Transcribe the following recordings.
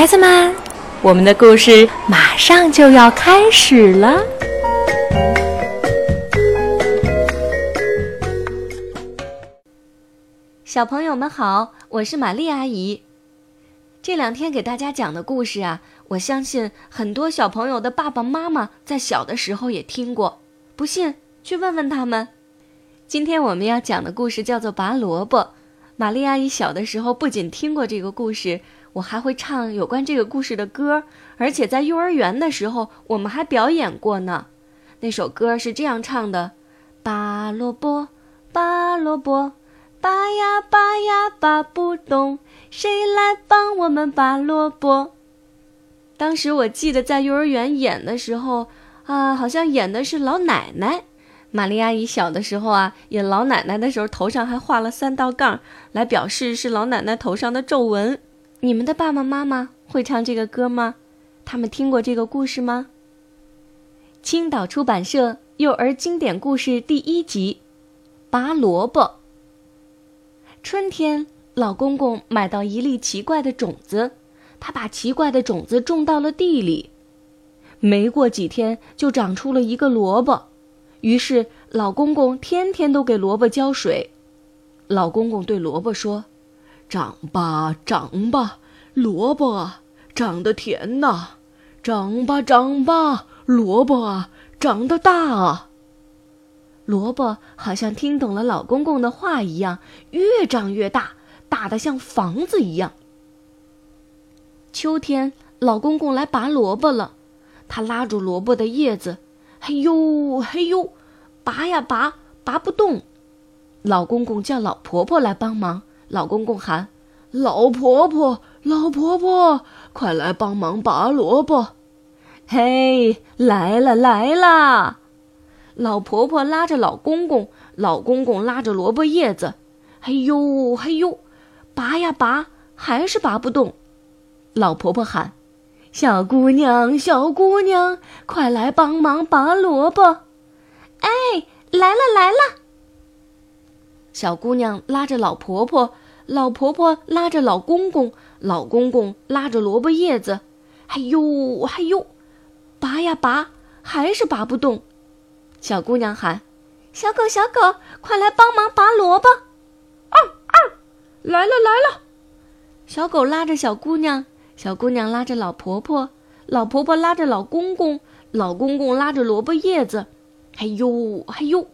孩子们，我们的故事马上就要开始了。小朋友们好，我是玛丽阿姨。这两天给大家讲的故事啊，我相信很多小朋友的爸爸妈妈在小的时候也听过，不信去问问他们。今天我们要讲的故事叫做《拔萝卜》。玛丽阿姨小的时候不仅听过这个故事。我还会唱有关这个故事的歌，而且在幼儿园的时候我们还表演过呢。那首歌是这样唱的：拔萝卜，拔萝卜，拔呀拔呀拔不动，谁来帮我们拔萝卜？当时我记得在幼儿园演的时候啊，好像演的是老奶奶。玛丽阿姨小的时候啊，演老奶奶的时候，头上还画了三道杠，来表示是老奶奶头上的皱纹。你们的爸爸妈妈会唱这个歌吗？他们听过这个故事吗？青岛出版社幼儿经典故事第一集：拔萝卜。春天，老公公买到一粒奇怪的种子，他把奇怪的种子种到了地里。没过几天，就长出了一个萝卜。于是，老公公天天都给萝卜浇水。老公公对萝卜说。长吧，长吧，萝卜啊，长得甜呐！长吧，长吧，萝卜啊，长得大啊！萝卜好像听懂了老公公的话一样，越长越大，大的像房子一样。秋天，老公公来拔萝卜了，他拉住萝卜的叶子，嘿呦嘿呦，拔呀拔，拔不动。老公公叫老婆婆来帮忙。老公公喊：“老婆婆，老婆婆，快来帮忙拔萝卜！”嘿，来了来了！老婆婆拉着老公公，老公公拉着萝卜叶子，嘿呦嘿呦，拔呀拔，还是拔不动。老婆婆喊：“小姑娘，小姑娘，快来帮忙拔萝卜！”哎，来了来了！小姑娘拉着老婆婆。老婆婆拉着老公公，老公公拉着萝卜叶子，哎呦哎呦，拔呀拔，还是拔不动。小姑娘喊：“小狗小狗，快来帮忙拔萝卜！”啊啊，来了来了。小狗拉着小姑娘，小姑娘拉着老婆婆，老婆婆拉着老公公，老公公拉着萝卜叶子，哎呦哎呦，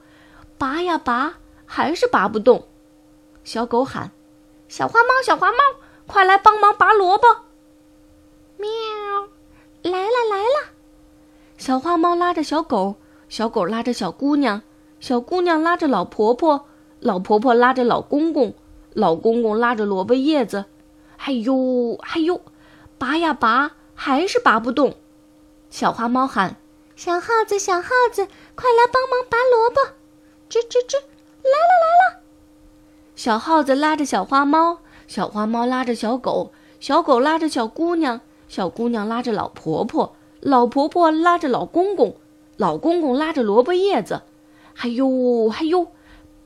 拔呀拔，还是拔不动。小狗喊。小花猫，小花猫，快来帮忙拔萝卜！喵，来了来了！小花猫拉着小狗，小狗拉着小姑娘，小姑娘拉着老婆婆，老婆婆拉着老公公，老公公拉着萝卜叶子。哎呦哎呦，拔呀拔，还是拔不动。小花猫喊：“小耗子，小耗子，快来帮忙拔萝卜！”吱吱吱，来了来了！小耗子拉着小花猫，小花猫拉着小狗，小狗拉着小姑娘，小姑娘拉着老婆婆，老婆婆拉着老公公，老公公拉着萝卜叶子，哎呦哎呦，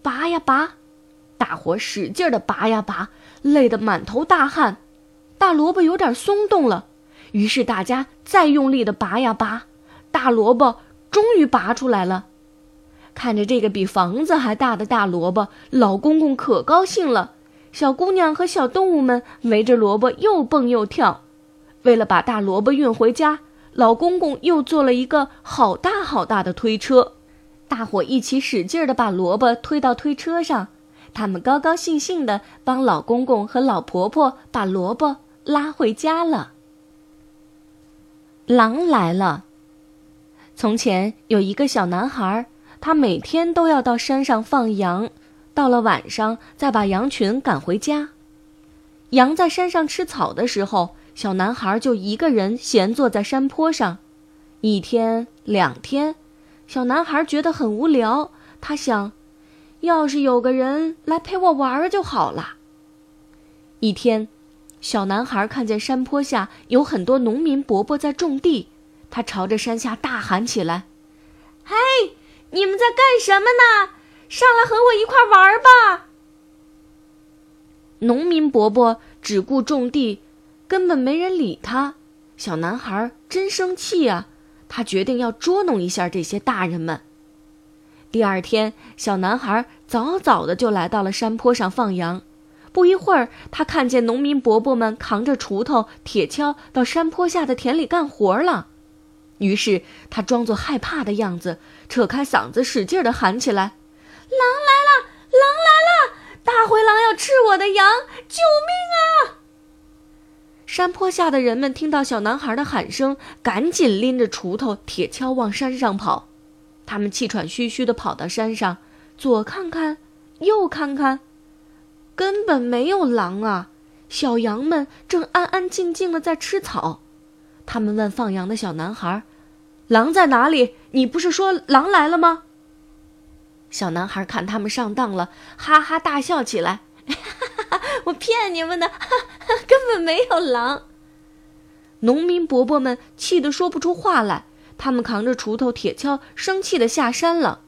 拔呀拔，大伙使劲的拔呀拔，累得满头大汗，大萝卜有点松动了，于是大家再用力的拔呀拔，大萝卜终于拔出来了。看着这个比房子还大的大萝卜，老公公可高兴了。小姑娘和小动物们围着萝卜又蹦又跳。为了把大萝卜运回家，老公公又做了一个好大好大的推车。大伙一起使劲地把萝卜推到推车上，他们高高兴兴地帮老公公和老婆婆把萝卜拉回家了。狼来了。从前有一个小男孩。他每天都要到山上放羊，到了晚上再把羊群赶回家。羊在山上吃草的时候，小男孩就一个人闲坐在山坡上。一天两天，小男孩觉得很无聊，他想，要是有个人来陪我玩就好了。一天，小男孩看见山坡下有很多农民伯伯在种地，他朝着山下大喊起来：“嘿！”你们在干什么呢？上来和我一块玩吧！农民伯伯只顾种地，根本没人理他。小男孩真生气啊！他决定要捉弄一下这些大人们。第二天，小男孩早早的就来到了山坡上放羊。不一会儿，他看见农民伯伯们扛着锄头、铁锹到山坡下的田里干活了。于是，他装作害怕的样子，扯开嗓子，使劲的喊起来：“狼来了！狼来了！大灰狼要吃我的羊！救命啊！”山坡下的人们听到小男孩的喊声，赶紧拎着锄头、铁锹往山上跑。他们气喘吁吁地跑到山上，左看看，右看看，根本没有狼啊！小羊们正安安静静地在吃草。他们问放羊的小男孩：“狼在哪里？你不是说狼来了吗？”小男孩看他们上当了，哈哈大笑起来。我骗你们的，根本没有狼。农民伯伯们气得说不出话来，他们扛着锄头、铁锹，生气的下山了。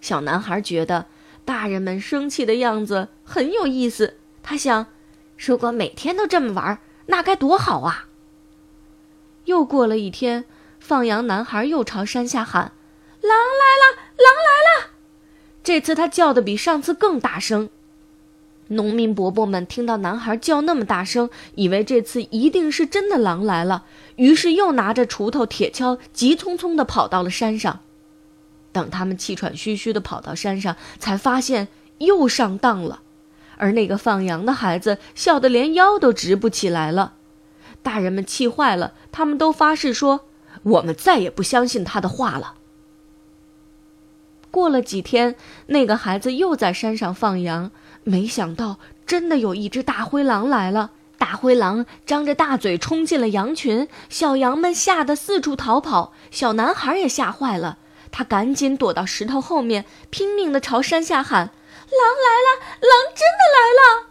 小男孩觉得大人们生气的样子很有意思，他想，如果每天都这么玩，那该多好啊！又过了一天，放羊男孩又朝山下喊：“狼来了，狼来了！”这次他叫的比上次更大声。农民伯伯们听到男孩叫那么大声，以为这次一定是真的狼来了，于是又拿着锄头、铁锹，急匆匆地跑到了山上。等他们气喘吁吁地跑到山上，才发现又上当了。而那个放羊的孩子笑得连腰都直不起来了。大人们气坏了，他们都发誓说：“我们再也不相信他的话了。”过了几天，那个孩子又在山上放羊。没想到，真的有一只大灰狼来了。大灰狼张着大嘴冲进了羊群，小羊们吓得四处逃跑，小男孩也吓坏了。他赶紧躲到石头后面，拼命地朝山下喊：“狼来了！狼真的来了！”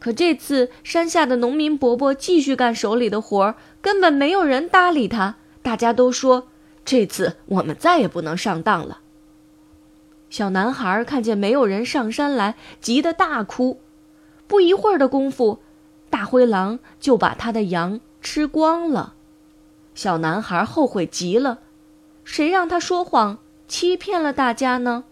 可这次，山下的农民伯伯继续干手里的活儿，根本没有人搭理他。大家都说：“这次我们再也不能上当了。”小男孩看见没有人上山来，急得大哭。不一会儿的功夫，大灰狼就把他的羊吃光了。小男孩后悔极了，谁让他说谎欺骗了大家呢？